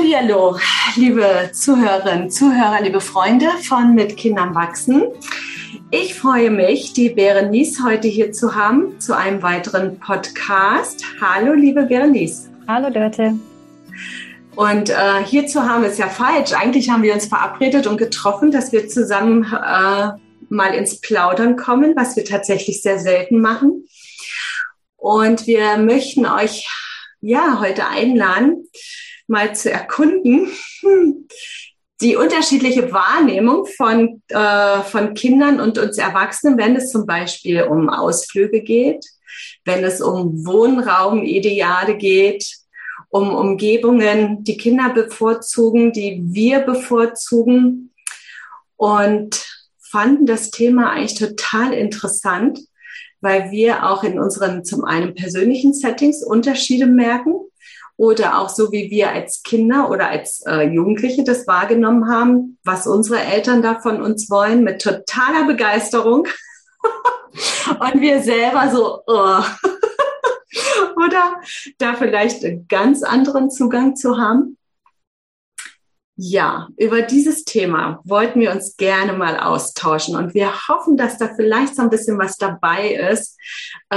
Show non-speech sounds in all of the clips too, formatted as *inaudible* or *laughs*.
Hallo, liebe Zuhörerinnen, Zuhörer, liebe Freunde von Mit Kindern wachsen. Ich freue mich, die Berenice heute hier zu haben zu einem weiteren Podcast. Hallo, liebe Berenice. Hallo, Dörte. Und äh, hier zu haben ist ja falsch. Eigentlich haben wir uns verabredet und getroffen, dass wir zusammen äh, mal ins Plaudern kommen, was wir tatsächlich sehr selten machen. Und wir möchten euch ja heute einladen, mal zu erkunden, *laughs* die unterschiedliche Wahrnehmung von, äh, von Kindern und uns Erwachsenen, wenn es zum Beispiel um Ausflüge geht, wenn es um Wohnraumideale geht, um Umgebungen, die Kinder bevorzugen, die wir bevorzugen. Und fanden das Thema eigentlich total interessant, weil wir auch in unseren zum einen persönlichen Settings Unterschiede merken oder auch so wie wir als Kinder oder als äh, Jugendliche das wahrgenommen haben, was unsere Eltern da von uns wollen, mit totaler Begeisterung. *laughs* Und wir selber so, oh. *laughs* oder da vielleicht einen ganz anderen Zugang zu haben. Ja, über dieses Thema wollten wir uns gerne mal austauschen und wir hoffen, dass da vielleicht so ein bisschen was dabei ist, äh,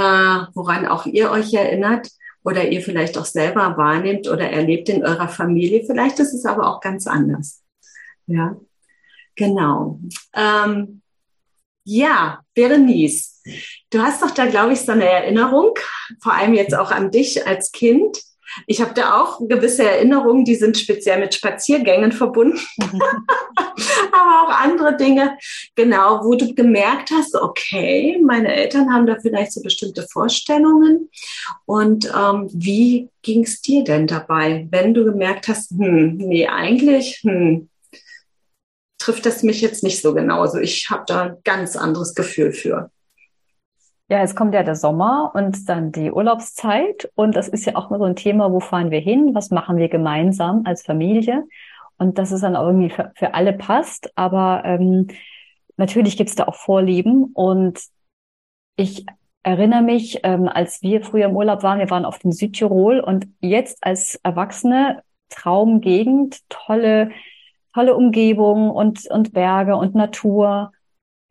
woran auch ihr euch erinnert, oder ihr vielleicht auch selber wahrnehmt oder erlebt in eurer Familie. Vielleicht ist es aber auch ganz anders. Ja, genau. Ähm, ja, Berenice, du hast doch da, glaube ich, so eine Erinnerung, vor allem jetzt auch an dich als Kind. Ich habe da auch gewisse Erinnerungen, die sind speziell mit Spaziergängen verbunden, *laughs* aber auch andere Dinge, genau, wo du gemerkt hast, okay, meine Eltern haben da vielleicht so bestimmte Vorstellungen. Und ähm, wie ging es dir denn dabei, wenn du gemerkt hast, hm, nee, eigentlich, hm, trifft das mich jetzt nicht so genauso. Ich habe da ein ganz anderes Gefühl für. Ja, es kommt ja der Sommer und dann die Urlaubszeit. Und das ist ja auch mal so ein Thema, wo fahren wir hin? Was machen wir gemeinsam als Familie? Und dass es dann auch irgendwie für, für alle passt. Aber ähm, natürlich gibt's da auch Vorlieben. Und ich erinnere mich, ähm, als wir früher im Urlaub waren, wir waren auf dem Südtirol und jetzt als Erwachsene Traumgegend, tolle, tolle Umgebung und, und Berge und Natur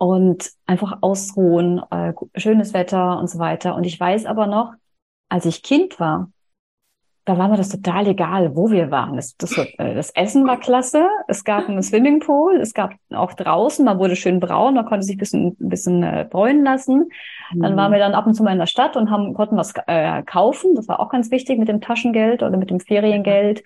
und einfach ausruhen, äh, schönes Wetter und so weiter. Und ich weiß aber noch, als ich Kind war, da war mir das total egal, wo wir waren. Das, das, äh, das Essen war klasse, es gab einen Swimmingpool, es gab auch draußen, man wurde schön braun, man konnte sich ein bisschen, ein bisschen äh, bräunen lassen. Dann waren mhm. wir dann ab und zu mal in der Stadt und haben, konnten was äh, kaufen. Das war auch ganz wichtig mit dem Taschengeld oder mit dem Feriengeld.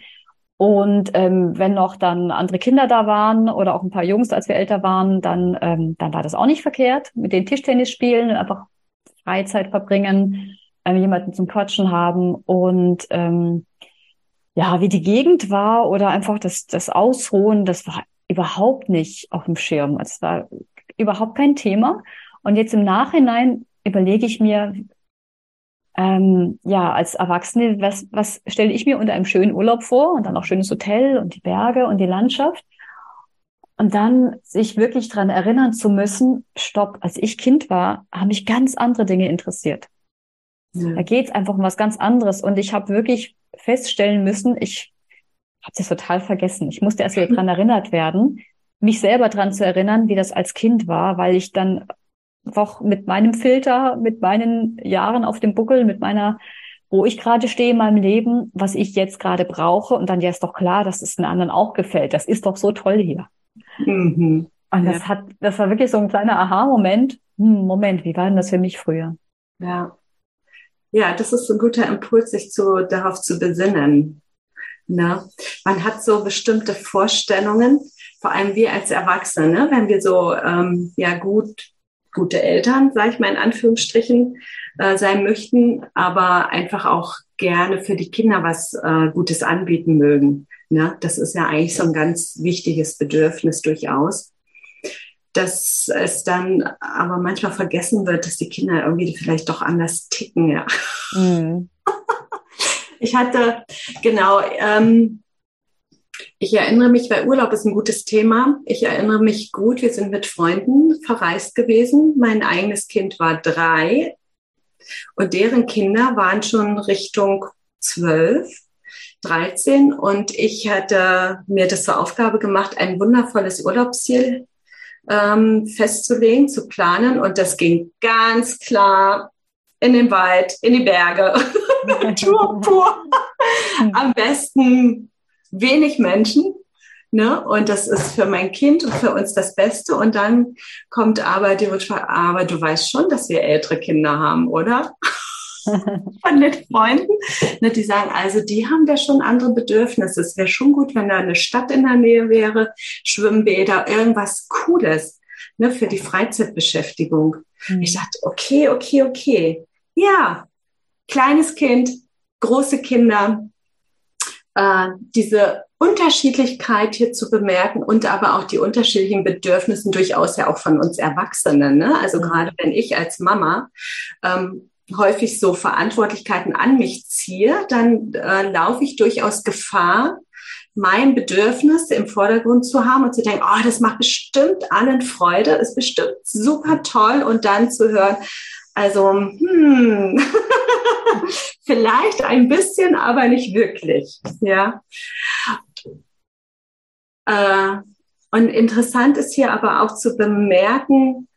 Und ähm, wenn noch dann andere Kinder da waren oder auch ein paar Jungs, als wir älter waren, dann, ähm, dann war das auch nicht verkehrt. Mit den Tischtennis spielen einfach Freizeit verbringen, ähm, jemanden zum Quatschen haben und ähm, ja, wie die Gegend war oder einfach das, das Ausruhen, das war überhaupt nicht auf dem Schirm. Es war überhaupt kein Thema. Und jetzt im Nachhinein überlege ich mir, ähm, ja, als Erwachsene, was, was stelle ich mir unter einem schönen Urlaub vor und dann auch schönes Hotel und die Berge und die Landschaft. Und dann sich wirklich dran erinnern zu müssen, stopp, als ich Kind war, haben mich ganz andere Dinge interessiert. Ja. Da geht's einfach um was ganz anderes. Und ich habe wirklich feststellen müssen, ich habe das total vergessen. Ich musste erst wieder dran *laughs* erinnert werden, mich selber dran zu erinnern, wie das als Kind war, weil ich dann einfach mit meinem Filter, mit meinen Jahren auf dem Buckel, mit meiner, wo ich gerade stehe in meinem Leben, was ich jetzt gerade brauche. Und dann ja ist doch klar, dass es den anderen auch gefällt. Das ist doch so toll hier. Mhm. Und das ja. hat, das war wirklich so ein kleiner Aha-Moment. Hm, Moment, wie war denn das für mich früher? Ja. Ja, das ist ein guter Impuls, sich zu, darauf zu besinnen. Ne? Man hat so bestimmte Vorstellungen, vor allem wir als Erwachsene, ne? wenn wir so ähm, ja gut gute Eltern, sage ich mal in Anführungsstrichen, äh, sein möchten, aber einfach auch gerne für die Kinder was äh, Gutes anbieten mögen. Ne? Das ist ja eigentlich so ein ganz wichtiges Bedürfnis durchaus. Dass es dann aber manchmal vergessen wird, dass die Kinder irgendwie vielleicht doch anders ticken. Ja. Mhm. *laughs* Ich hatte genau ähm, ich erinnere mich, weil Urlaub ist ein gutes Thema. Ich erinnere mich gut, wir sind mit Freunden verreist gewesen. Mein eigenes Kind war drei und deren Kinder waren schon Richtung zwölf. 13 und ich hatte mir das zur Aufgabe gemacht, ein wundervolles Urlaubsziel ähm, festzulegen, zu planen und das ging ganz klar in den Wald, in die Berge, *laughs* Tour pur. Am besten wenig Menschen. Ne? Und das ist für mein Kind und für uns das Beste. Und dann kommt aber die Rückfrage, aber du weißt schon, dass wir ältere Kinder haben, oder? *laughs* Von den Freunden. Ne, die sagen, also die haben da schon andere Bedürfnisse. Es wäre schon gut, wenn da eine Stadt in der Nähe wäre, Schwimmbäder, irgendwas Cooles ne, für die Freizeitbeschäftigung. Mhm. Ich dachte, okay, okay, okay. Ja, kleines Kind, große Kinder, äh, diese Unterschiedlichkeit hier zu bemerken und aber auch die unterschiedlichen Bedürfnisse durchaus ja auch von uns Erwachsenen. Ne? Also mhm. gerade wenn ich als Mama ähm, häufig so Verantwortlichkeiten an mich ziehe, dann äh, laufe ich durchaus Gefahr, mein Bedürfnis im Vordergrund zu haben und zu denken, oh, das macht bestimmt allen Freude, ist bestimmt super toll und dann zu hören, also, hm, *laughs* vielleicht ein bisschen, aber nicht wirklich, ja. Äh, und interessant ist hier aber auch zu bemerken,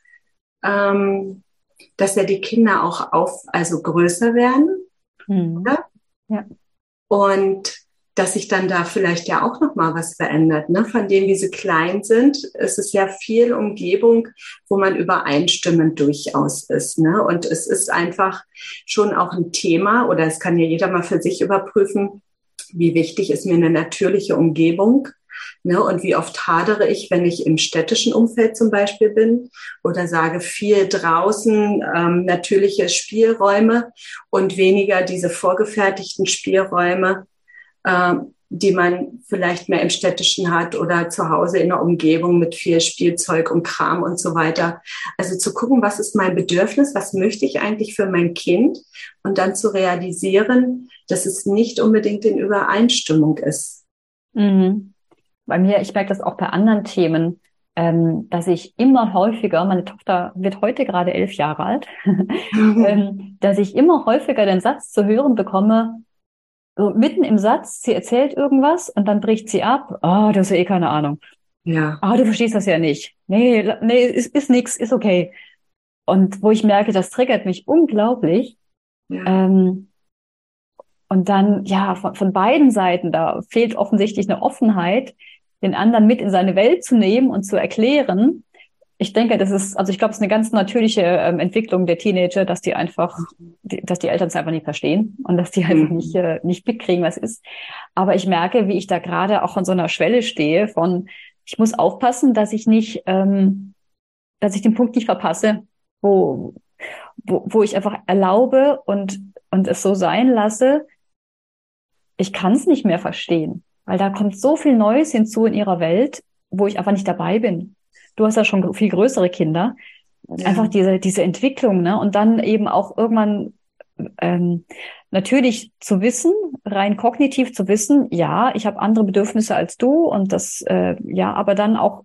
ähm, dass ja die Kinder auch auf, also größer werden. Mhm. Ja? ja. Und dass sich dann da vielleicht ja auch noch mal was verändert. Ne? Von denen, wie sie klein sind, ist es ja viel Umgebung, wo man übereinstimmend durchaus ist. Ne? Und es ist einfach schon auch ein Thema, oder es kann ja jeder mal für sich überprüfen, wie wichtig ist mir eine natürliche Umgebung Ne? Und wie oft hadere ich, wenn ich im städtischen Umfeld zum Beispiel bin oder sage viel draußen ähm, natürliche Spielräume und weniger diese vorgefertigten Spielräume, äh, die man vielleicht mehr im städtischen hat oder zu Hause in der Umgebung mit viel Spielzeug und Kram und so weiter. Also zu gucken, was ist mein Bedürfnis, was möchte ich eigentlich für mein Kind und dann zu realisieren, dass es nicht unbedingt in Übereinstimmung ist. Mhm bei mir, ich merke das auch bei anderen Themen, ähm, dass ich immer häufiger, meine Tochter wird heute gerade elf Jahre alt, *laughs* *laughs* ähm, dass ich immer häufiger den Satz zu hören bekomme, so mitten im Satz, sie erzählt irgendwas und dann bricht sie ab, oh, du hast ja eh keine Ahnung. Ja. Ah, du verstehst das ja nicht. Nee, nee, ist, ist nix, ist okay. Und wo ich merke, das triggert mich unglaublich. Ja. Ähm, und dann, ja, von, von beiden Seiten, da fehlt offensichtlich eine Offenheit, den anderen mit in seine Welt zu nehmen und zu erklären. Ich denke, das ist, also ich glaube, es ist eine ganz natürliche ähm, Entwicklung der Teenager, dass die einfach, die, dass die Eltern es einfach nicht verstehen und dass die einfach mhm. nicht, äh, nicht mitkriegen, was ist. Aber ich merke, wie ich da gerade auch an so einer Schwelle stehe von, ich muss aufpassen, dass ich nicht, ähm, dass ich den Punkt nicht verpasse, wo, wo, wo ich einfach erlaube und, und es so sein lasse, ich kann es nicht mehr verstehen. Weil da kommt so viel Neues hinzu in ihrer Welt, wo ich einfach nicht dabei bin. Du hast ja schon viel größere Kinder. Ja. Einfach diese, diese Entwicklung, ne? Und dann eben auch irgendwann ähm, natürlich zu wissen, rein kognitiv zu wissen, ja, ich habe andere Bedürfnisse als du und das, äh, ja, aber dann auch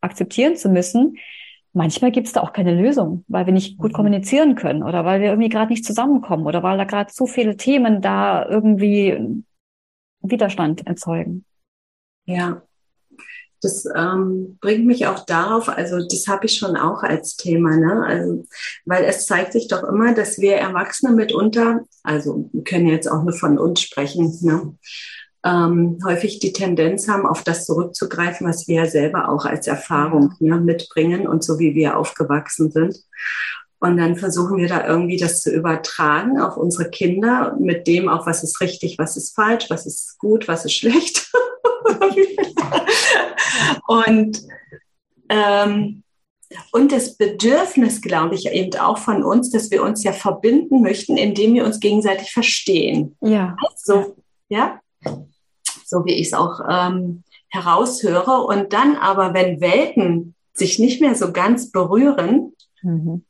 akzeptieren zu müssen, manchmal gibt es da auch keine Lösung, weil wir nicht gut mhm. kommunizieren können oder weil wir irgendwie gerade nicht zusammenkommen oder weil da gerade so viele Themen da irgendwie Widerstand erzeugen. Ja, das ähm, bringt mich auch darauf, also das habe ich schon auch als Thema, ne? Also, weil es zeigt sich doch immer, dass wir Erwachsene mitunter, also wir können jetzt auch nur von uns sprechen, ne? ähm, häufig die Tendenz haben, auf das zurückzugreifen, was wir ja selber auch als Erfahrung ne, mitbringen und so wie wir aufgewachsen sind. Und dann versuchen wir da irgendwie das zu übertragen auf unsere Kinder mit dem auch, was ist richtig, was ist falsch, was ist gut, was ist schlecht. *laughs* und, ähm, und das Bedürfnis, glaube ich, eben auch von uns, dass wir uns ja verbinden möchten, indem wir uns gegenseitig verstehen. Ja. So, ja. So wie ich es auch ähm, heraushöre. Und dann aber, wenn Welten sich nicht mehr so ganz berühren, mhm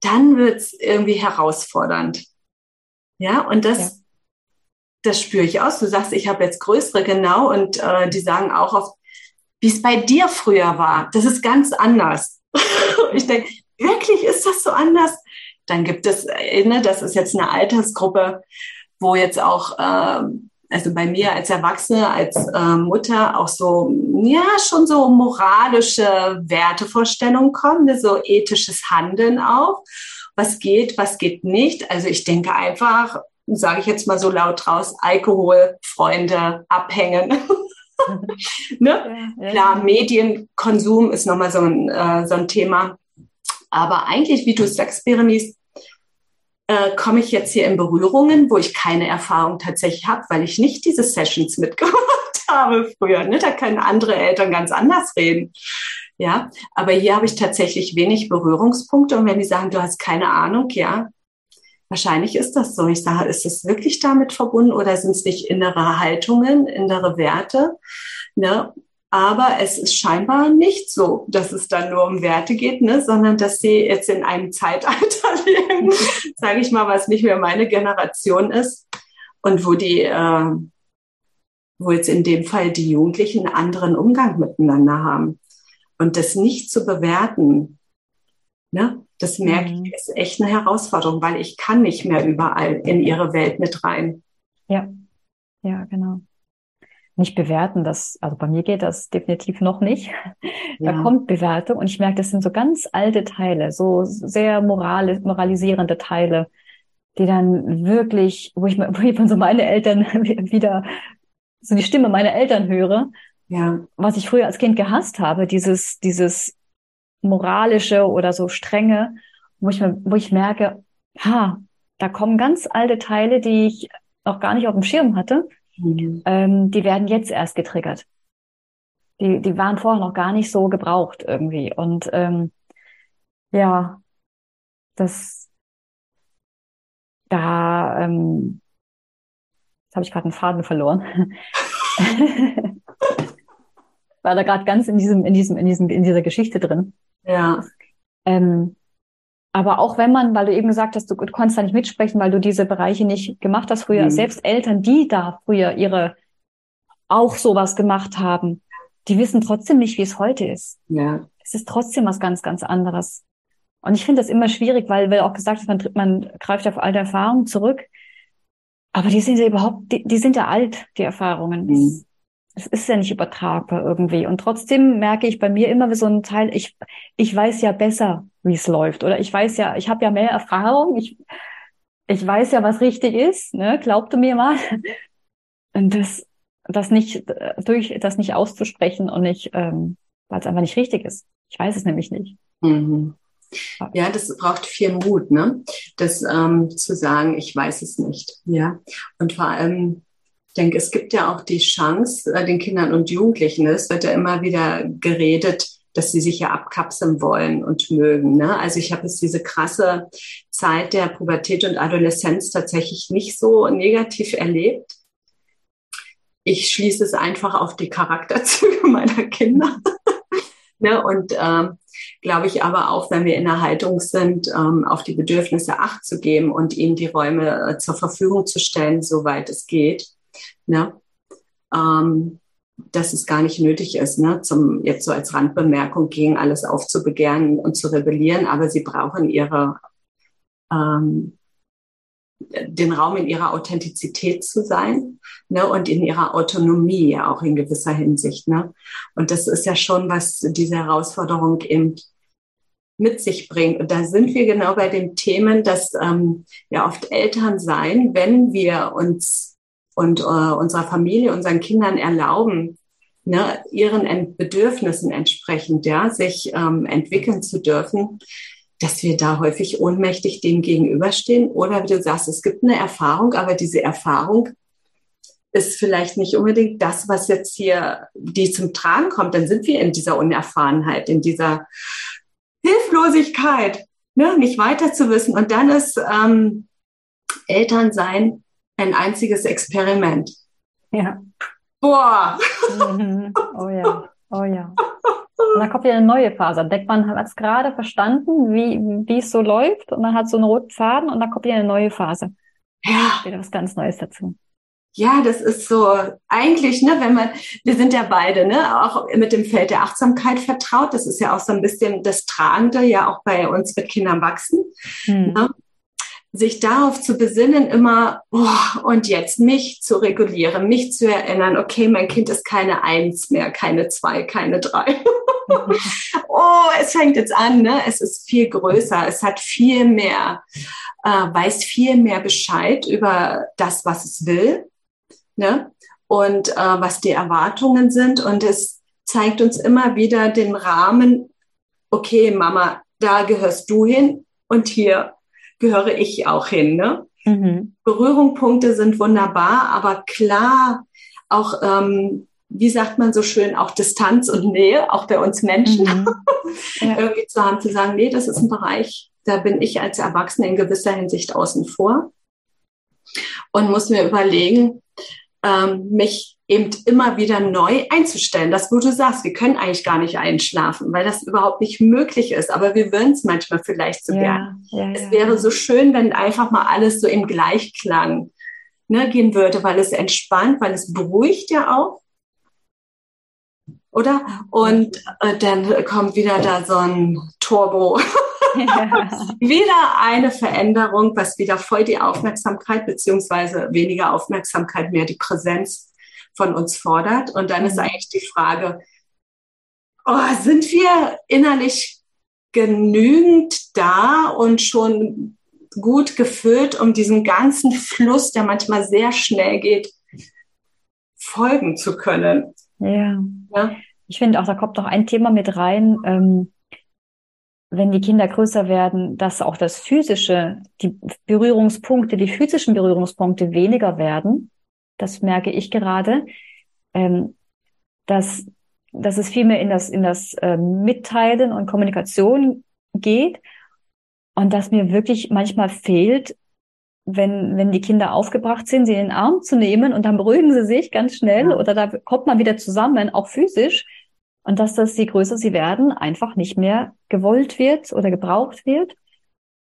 dann wird's irgendwie herausfordernd. Ja, und das, ja. das spüre ich aus. Du sagst, ich habe jetzt größere, genau, und äh, die sagen auch oft, wie es bei dir früher war. Das ist ganz anders. *laughs* ich denke, wirklich ist das so anders? Dann gibt es, äh, ne, das ist jetzt eine Altersgruppe, wo jetzt auch äh, also bei mir als Erwachsene, als äh, Mutter auch so, ja, schon so moralische Wertevorstellungen kommen, ne? so ethisches Handeln auch. Was geht, was geht nicht. Also ich denke einfach, sage ich jetzt mal so laut raus, Alkohol, Freunde, abhängen. *laughs* *laughs* ne? Ja, ja, Klar, Medienkonsum ist nochmal so ein, äh, so ein Thema. Aber eigentlich, wie du sagst, Berenice, äh, komme ich jetzt hier in Berührungen, wo ich keine Erfahrung tatsächlich habe, weil ich nicht diese Sessions *laughs* mitgemacht habe früher. Ne? Da können andere Eltern ganz anders reden. Ja, aber hier habe ich tatsächlich wenig Berührungspunkte. Und wenn die sagen, du hast keine Ahnung, ja, wahrscheinlich ist das so. Ich sage, ist es wirklich damit verbunden oder sind es nicht innere Haltungen, innere Werte? Ne? Aber es ist scheinbar nicht so, dass es dann nur um Werte geht, ne, sondern dass sie jetzt in einem Zeitalter *laughs* leben, sage ich mal, was nicht mehr meine Generation ist und wo die, äh, wo jetzt in dem Fall die Jugendlichen einen anderen Umgang miteinander haben. Und das nicht zu bewerten, ne, das merke mhm. ich, ist echt eine Herausforderung, weil ich kann nicht mehr überall in ihre Welt mit rein. Ja, ja, genau nicht bewerten. Das, also bei mir geht das definitiv noch nicht. *laughs* Ja. Da kommt Bewertung und ich merke, das sind so ganz alte Teile, so sehr moral, moralisierende Teile, die dann wirklich, wo ich, *laughs* wo ich von so meine Eltern *laughs* wieder so die Stimme meiner Eltern höre, ja. was ich früher als Kind gehasst habe, dieses, dieses moralische oder so strenge, wo ich, wo ich merke, ha, da kommen ganz alte Teile, die ich noch gar nicht auf dem Schirm hatte Mhm. Ähm, die werden jetzt erst getriggert. Die, die waren vorher noch gar nicht so gebraucht irgendwie. Und ähm, ja, das da ähm, jetzt habe ich gerade einen Faden verloren. *laughs* *laughs* War da gerade ganz in diesem, in diesem, in diesem, in dieser Geschichte drin. Ja. Ähm, aber auch wenn man, weil du eben gesagt hast, du, konntest da nicht mitsprechen, weil du diese Bereiche nicht gemacht hast früher, mhm. selbst Eltern, die da früher ihre auch sowas gemacht haben, die wissen trotzdem nicht, wie es heute ist. Ja. Es ist trotzdem was ganz, ganz anderes. Und ich finde das immer schwierig, weil, weil auch gesagt wird, man, man greift auf alte Erfahrungen zurück. Aber die sind ja überhaupt, die, die sind ja alt, die Erfahrungen. Mhm. Es ist ja nicht übertragbar irgendwie. Und trotzdem merke ich bei mir immer so ein Teil, ich, ich weiß ja besser, wie es läuft. Oder ich weiß ja, ich habe ja mehr Erfahrung, ich, ich weiß ja, was richtig ist, ne? Glaubte mir mal. Und das, das nicht durch das nicht auszusprechen und nicht, ähm, weil es einfach nicht richtig ist. Ich weiß es nämlich nicht. Mhm. Ja, das braucht viel Mut, ne? Das ähm, zu sagen, ich weiß es nicht. Ja. Und vor allem, denke, es gibt ja auch die Chance, äh, den Kindern und Jugendlichen, es wird ja immer wieder geredet, dass sie sich ja abkapseln wollen und mögen. Ne? Also ich habe jetzt diese krasse Zeit der Pubertät und Adoleszenz tatsächlich nicht so negativ erlebt. Ich schließe es einfach auf die Charakterzüge *laughs* meiner Kinder. *laughs* ne? Und ähm, glaube ich aber auch, wenn wir in der Haltung sind, ähm, auf die Bedürfnisse Acht zu geben und ihnen die Räume äh, zur Verfügung zu stellen, soweit es geht. Ne? Ähm, dass es gar nicht nötig ist, ne, zum, jetzt so als Randbemerkung gegen alles aufzubegehren und zu rebellieren, aber sie brauchen ihre, ähm, den Raum in ihrer Authentizität zu sein ne, und in ihrer Autonomie ja auch in gewisser Hinsicht. Ne. Und das ist ja schon, was diese Herausforderung eben mit sich bringt. Und da sind wir genau bei den Themen, dass ähm, ja oft Eltern sein, wenn wir uns und äh, unserer Familie, unseren Kindern erlauben, ne, ihren Bedürfnissen entsprechend, ja, sich ähm, entwickeln zu dürfen, dass wir da häufig ohnmächtig dem gegenüberstehen. Oder wie du sagst, es gibt eine Erfahrung, aber diese Erfahrung ist vielleicht nicht unbedingt das, was jetzt hier die zum Tragen kommt. Dann sind wir in dieser Unerfahrenheit, in dieser Hilflosigkeit, ne, nicht weiter zu wissen. Und dann ist ähm, Elternsein ein einziges Experiment. Ja. Boah. Mhm. Oh ja, oh ja. *laughs* Und dann kommt wieder eine neue Phase. Denkt man hat es gerade verstanden, wie, wie es so läuft und man hat so einen roten Faden und dann kommt wieder eine neue Phase. Ja. Wieder was ganz Neues dazu. Ja, das ist so eigentlich, ne, wenn man, wir sind ja beide, ne, auch mit dem Feld der Achtsamkeit vertraut. Das ist ja auch so ein bisschen das Tragende, ja auch bei uns mit Kindern wachsen. Hm. Ne? Sich darauf zu besinnen, immer, oh, und jetzt mich zu regulieren, mich zu erinnern, okay, mein Kind ist keine Eins mehr, keine Zwei, keine Drei. *laughs* oh, es fängt jetzt an, ne? Es ist viel größer, es hat viel mehr, äh, weiß viel mehr Bescheid über das, was es will, ne? Und äh, was die Erwartungen sind. Und es zeigt uns immer wieder den Rahmen, okay, Mama, da gehörst du hin und hier gehöre ich auch hin. Ne? Mhm. Berührungspunkte sind wunderbar, aber klar, auch, ähm, wie sagt man so schön, auch Distanz und Nähe, auch bei uns Menschen, mhm. *laughs* ja. irgendwie zu haben, zu sagen, nee, das ist ein Bereich, da bin ich als Erwachsene in gewisser Hinsicht außen vor und muss mir überlegen, ähm, mich eben immer wieder neu einzustellen. Das, wo du sagst, wir können eigentlich gar nicht einschlafen, weil das überhaupt nicht möglich ist. Aber wir würden es manchmal vielleicht so ja, gern. Ja, es ja. wäre so schön, wenn einfach mal alles so im Gleichklang ne, gehen würde, weil es entspannt, weil es beruhigt ja auch. Oder? Und äh, dann kommt wieder da so ein Turbo. *laughs* wieder eine Veränderung, was wieder voll die Aufmerksamkeit beziehungsweise weniger Aufmerksamkeit, mehr die Präsenz von uns fordert. Und dann ist mhm. eigentlich die Frage, oh, sind wir innerlich genügend da und schon gut gefüllt, um diesem ganzen Fluss, der manchmal sehr schnell geht, folgen zu können? Ja. ja? Ich finde auch, da kommt noch ein Thema mit rein. Ähm, wenn die Kinder größer werden, dass auch das physische, die Berührungspunkte, die physischen Berührungspunkte weniger werden das merke ich gerade, ähm, dass, dass es viel mehr in das, in das äh, Mitteilen und Kommunikation geht und dass mir wirklich manchmal fehlt, wenn, wenn die Kinder aufgebracht sind, sie in den Arm zu nehmen und dann beruhigen sie sich ganz schnell oder da kommt man wieder zusammen, auch physisch. Und dass das, je größer sie werden, einfach nicht mehr gewollt wird oder gebraucht wird.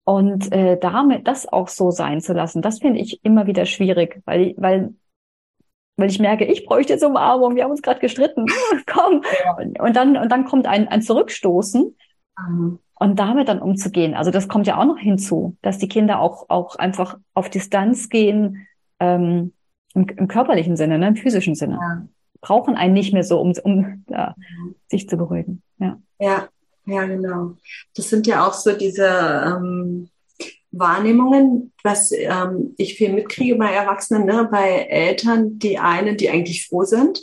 Und äh, damit das auch so sein zu lassen, das finde ich immer wieder schwierig, weil, weil weil ich merke, ich bräuchte jetzt Umarmung, wir haben uns gerade gestritten, *laughs* komm. Ja. Und dann, und dann kommt ein, ein Zurückstoßen. Mhm. Und damit dann umzugehen. Also das kommt ja auch noch hinzu, dass die Kinder auch, auch einfach auf Distanz gehen, ähm, im, im körperlichen Sinne, ne, im physischen Sinne. Ja. Brauchen einen nicht mehr so, um, um ja, mhm. sich zu beruhigen. Ja. ja, ja, genau. Das sind ja auch so diese ähm, Wahrnehmungen, was ähm, ich viel mitkriege bei Erwachsenen, ne, bei Eltern, die einen, die eigentlich froh sind,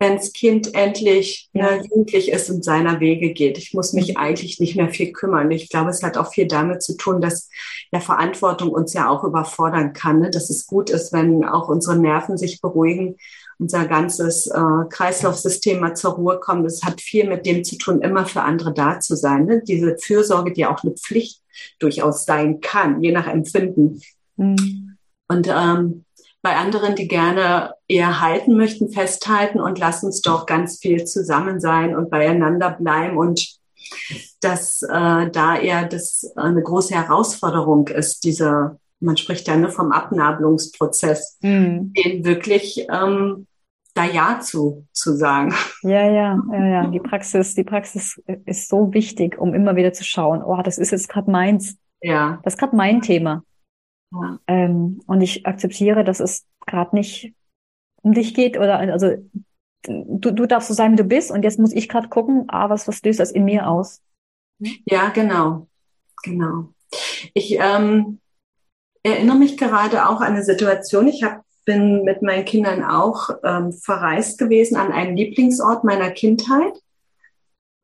wenn das Kind endlich ja. ne, jugendlich ist und seiner Wege geht. Ich muss mich mhm. eigentlich nicht mehr viel kümmern. Ich glaube, es hat auch viel damit zu tun, dass ja Verantwortung uns ja auch überfordern kann, ne? dass es gut ist, wenn auch unsere Nerven sich beruhigen, unser ganzes äh, Kreislaufsystem mal zur Ruhe kommt. Das hat viel mit dem zu tun, immer für andere da zu sein. Ne? Diese Fürsorge, die auch eine Pflicht durchaus sein kann, je nach Empfinden. Mhm. Und ähm, bei anderen, die gerne eher halten möchten, festhalten und lass uns doch ganz viel zusammen sein und beieinander bleiben und dass äh, da eher das eine große Herausforderung ist, diese, man spricht ja nur vom Abnabelungsprozess, mhm. den wirklich ähm, da Ja zu, zu sagen. Ja, ja, ja, ja. Die Praxis, die Praxis ist so wichtig, um immer wieder zu schauen, oh, das ist jetzt gerade meins. Ja. Das ist gerade mein Thema. Ja. Ähm, und ich akzeptiere, dass es gerade nicht um dich geht oder also du, du darfst so sein, wie du bist und jetzt muss ich gerade gucken, ah, was, was löst das in mir aus? Ja, genau. Genau. Ich ähm, erinnere mich gerade auch an eine Situation. Ich habe bin mit meinen Kindern auch ähm, verreist gewesen an einen Lieblingsort meiner Kindheit.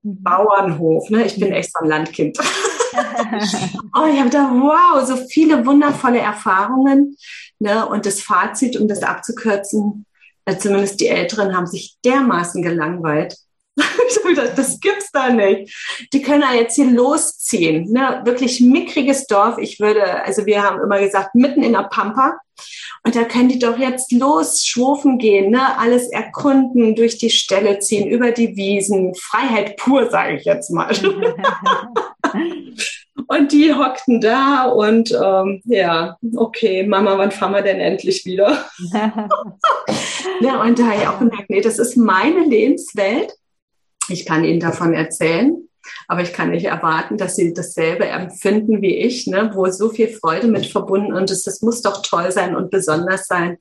Mhm. Bauernhof, ne? Ich bin mhm. echt so ein Landkind. *laughs* *laughs* oh, ich habe da, wow, so viele wundervolle Erfahrungen. Ne? Und das Fazit, um das abzukürzen, äh, zumindest die Älteren haben sich dermaßen gelangweilt. *laughs* das gibt's da nicht. Die können ja jetzt hier losziehen. Ne? Wirklich mickriges Dorf. Ich würde, also wir haben immer gesagt, mitten in der Pampa. Und da können die doch jetzt los schwufen gehen, ne? alles erkunden, durch die Ställe ziehen, über die Wiesen. Freiheit pur, sage ich jetzt mal. *laughs* und die hockten da und ähm, ja, okay, Mama, wann fahren wir denn endlich wieder? *laughs* ja, und da habe ich auch gemerkt, nee, das ist meine Lebenswelt. Ich kann Ihnen davon erzählen. aber ich kann nicht erwarten, dass sie dasselbe empfinden wie ich, ne, wo so viel Freude mit verbunden und es, das muss doch toll sein und besonders sein.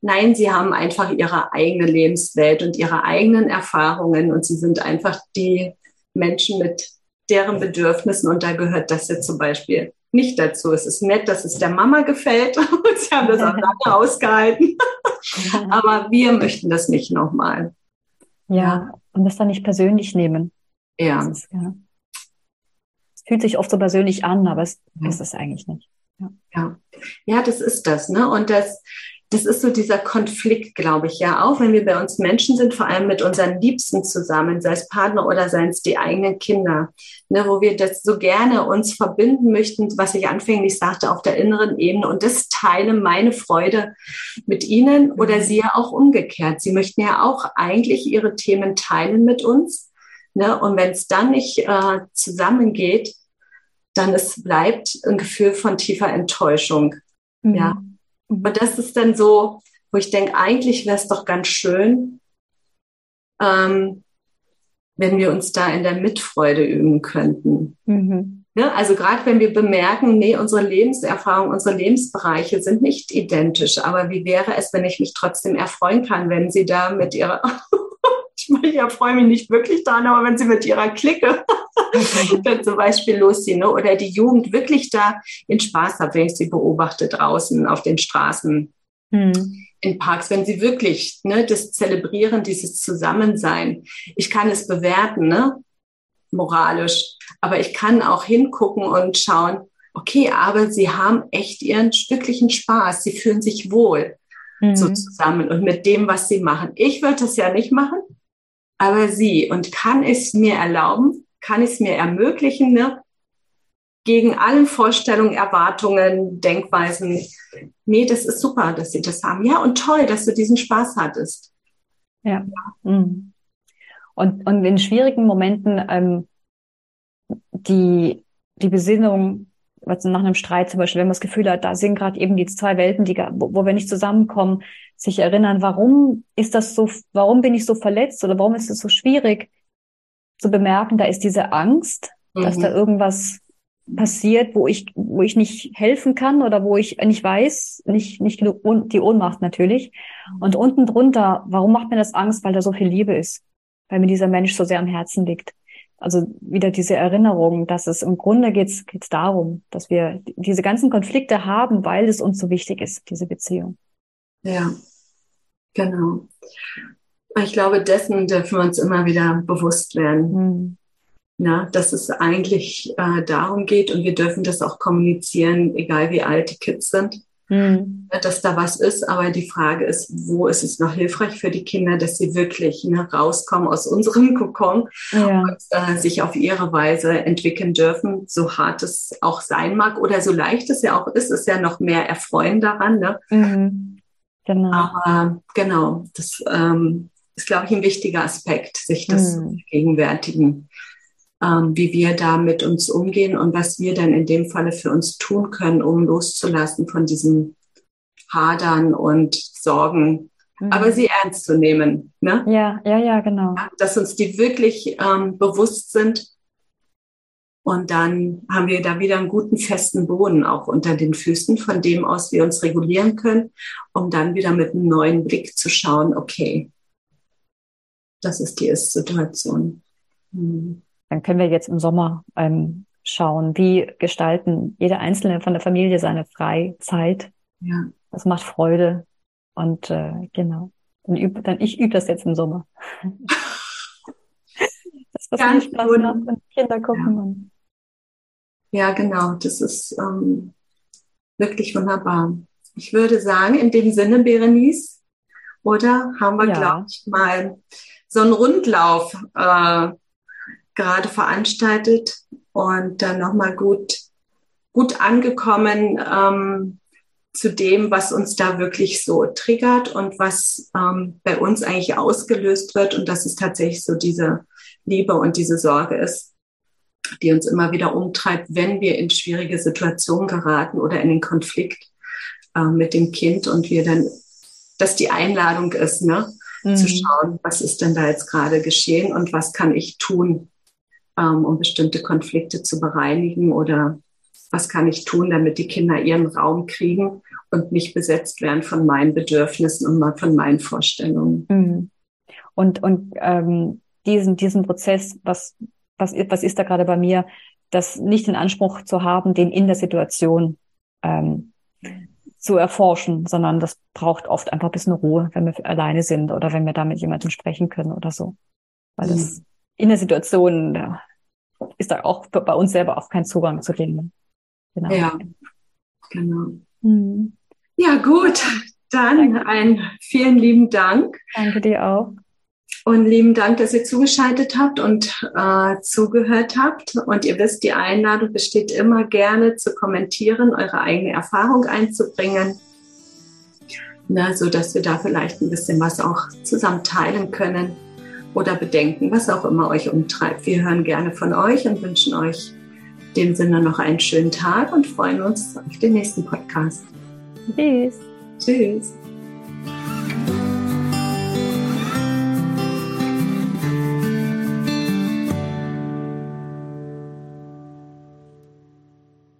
Nein, sie haben einfach ihre eigene Lebenswelt und ihre eigenen Erfahrungen und sie sind einfach die Menschen mit deren Bedürfnissen und da gehört das jetzt zum Beispiel nicht dazu. Es ist nett, dass es der Mama gefällt *laughs* und sie haben das auch lange *laughs* ausgehalten. *laughs* Aber wir möchten das nicht nochmal. Ja, und das dann nicht persönlich nehmen. Ja. Ist, ja. Es fühlt sich oft so persönlich an, aber es ja. ist es eigentlich nicht. Ja. ja. Ja, das ist das, ne? Und das, das ist so dieser Konflikt, glaube ich, ja, auch wenn wir bei uns Menschen sind, vor allem mit unseren Liebsten zusammen, sei es Partner oder seien es die eigenen Kinder, ne, wo wir das so gerne uns verbinden möchten, was ich anfänglich sagte, auf der inneren Ebene und das teile meine Freude mit ihnen oder mhm. sie ja auch umgekehrt. Sie möchten ja auch eigentlich ihre Themen teilen mit uns. Ne, und wenn es dann nicht äh, zusammengeht, dann es bleibt ein Gefühl von tiefer Enttäuschung. Mhm. Ja. Und das ist dann so, wo ich denke, eigentlich wäre es doch ganz schön, ähm, wenn wir uns da in der Mitfreude üben könnten. Mhm. Ja, ne, also gerade wenn wir bemerken, nee, unsere Lebenserfahrung, unsere Lebensbereiche sind nicht identisch, aber wie wäre es, wenn ich mich trotzdem erfreuen kann, wenn Sie da mit Ihrer, *laughs* ich meine, ich erfreue mich nicht wirklich daran, aber wenn Sie mit Ihrer Clique *laughs* dann zum Beispiel losziehen ne? oder die Jugend wirklich da in Spaß hat, wenn ich sie beobachte draußen auf den Straßen, hm. in Parks, wenn sie wirklich ne, das zelebrieren, dieses Zusammensein. Ich kann es bewerten, ne? moralisch, aber ich kann auch hingucken und schauen, okay, aber sie haben echt ihren stücklichen Spaß, sie fühlen sich wohl mhm. so zusammen und mit dem, was sie machen. Ich würde das ja nicht machen, aber sie und kann es mir erlauben, kann ich es mir ermöglichen, ne? gegen allen Vorstellungen, Erwartungen, Denkweisen. Nee, das ist super, dass sie das haben. Ja, und toll, dass du diesen Spaß hattest. Ja. Mhm. Und, und in schwierigen Momenten ähm, die, die Besinnung, was nach einem Streit zum Beispiel, wenn man das Gefühl hat, da sind gerade eben die zwei Welten, die, wo, wo wir nicht zusammenkommen, sich erinnern, warum ist das so, warum bin ich so verletzt oder warum ist es so schwierig? Zu bemerken, da ist diese Angst, mhm. dass da mhm. irgendwas passiert, wo ich, wo ich nicht helfen kann oder wo ich nicht weiß, nicht, nicht genug, die Ohnmacht natürlich. Und unten drunter, warum macht mir das Angst? Weil da so viel Liebe ist, weil mir dieser Mensch so sehr am Herzen liegt. Also wieder diese Erinnerung, dass es im Grunde geht's, geht's darum, dass wir diese ganzen Konflikte haben, weil es uns so wichtig ist, diese Beziehung. Ja, genau. Ich glaube, dessen dürfen wir uns immer wieder bewusst werden. Mhm. Ja, dass es eigentlich äh, darum geht und wir dürfen das auch kommunizieren, egal wie alt die Kids sind, mhm. dass da was ist. Aber die Frage ist, wo ist es noch hilfreich für die Kinder, dass sie wirklich ne, rauskommen aus unserem *laughs* Kokon ja. und äh, sich auf ihre Weise entwickeln dürfen, so hart es auch sein mag oder so leicht es ja auch ist, ist ja noch mehr Erfreuen daran. Ne? Mhm. Genau. Aber genau, das ähm, ist, glaube ich, ein wichtiger Aspekt, sich das mhm. gegenwärtigen, ähm, wie wir da mit uns umgehen und was wir dann in dem Falle für uns tun können, um loszulassen von diesem Hadern und Sorgen, mhm. aber sie ernst zu nehmen. Ne? Ja, ja, ja, genau. Dass uns die wirklich ähm, bewusst sind. Und dann haben wir da wieder einen guten festen Boden auch unter den Füßen, von dem aus wir uns regulieren können, um dann wieder mit einem neuen Blick zu schauen, okay, das ist die Ist-Situation. Hm. Dann können wir jetzt im Sommer ähm, schauen, wie gestalten jeder Einzelne von der Familie seine Freizeit. Ja. Das macht Freude. Und äh, genau. Dann, üb, dann ich übe das jetzt im Sommer. *laughs* das, was Ganz Spaß gut. macht, wenn Kinder gucken. Ja. ja, genau. Das ist ähm, wirklich wunderbar. Ich würde sagen, in dem Sinne, Berenice, oder haben wir, ja. glaube ich, mal so einen Rundlauf äh, gerade veranstaltet und dann nochmal gut, gut angekommen ähm, zu dem, was uns da wirklich so triggert und was ähm, bei uns eigentlich ausgelöst wird und dass es tatsächlich so diese Liebe und diese Sorge ist, die uns immer wieder umtreibt, wenn wir in schwierige Situationen geraten oder in den Konflikt äh, mit dem Kind und wir dann, dass die Einladung ist, ne? Mhm. zu schauen, was ist denn da jetzt gerade geschehen und was kann ich tun, ähm, um bestimmte Konflikte zu bereinigen oder was kann ich tun, damit die Kinder ihren Raum kriegen und nicht besetzt werden von meinen Bedürfnissen und von meinen Vorstellungen. Mhm. Und, und ähm, diesen, diesen Prozess, was, was, was ist da gerade bei mir, das nicht den Anspruch zu haben, den in der Situation ähm, zu erforschen, sondern das braucht oft einfach ein bisschen Ruhe, wenn wir alleine sind oder wenn wir da mit jemandem sprechen können oder so. Weil das mhm. in der Situation ja, ist da auch bei uns selber auch kein Zugang zu dem. Genau. Ja, genau. Mhm. Ja, gut. Dann ein vielen lieben Dank. Danke dir auch. Und lieben Dank, dass ihr zugeschaltet habt und äh, zugehört habt. Und ihr wisst, die Einladung besteht immer gerne zu kommentieren, eure eigene Erfahrung einzubringen, na, so dass wir da vielleicht ein bisschen was auch zusammen teilen können oder bedenken, was auch immer euch umtreibt. Wir hören gerne von euch und wünschen euch in dem Sinne noch einen schönen Tag und freuen uns auf den nächsten Podcast. Tschüss. Tschüss.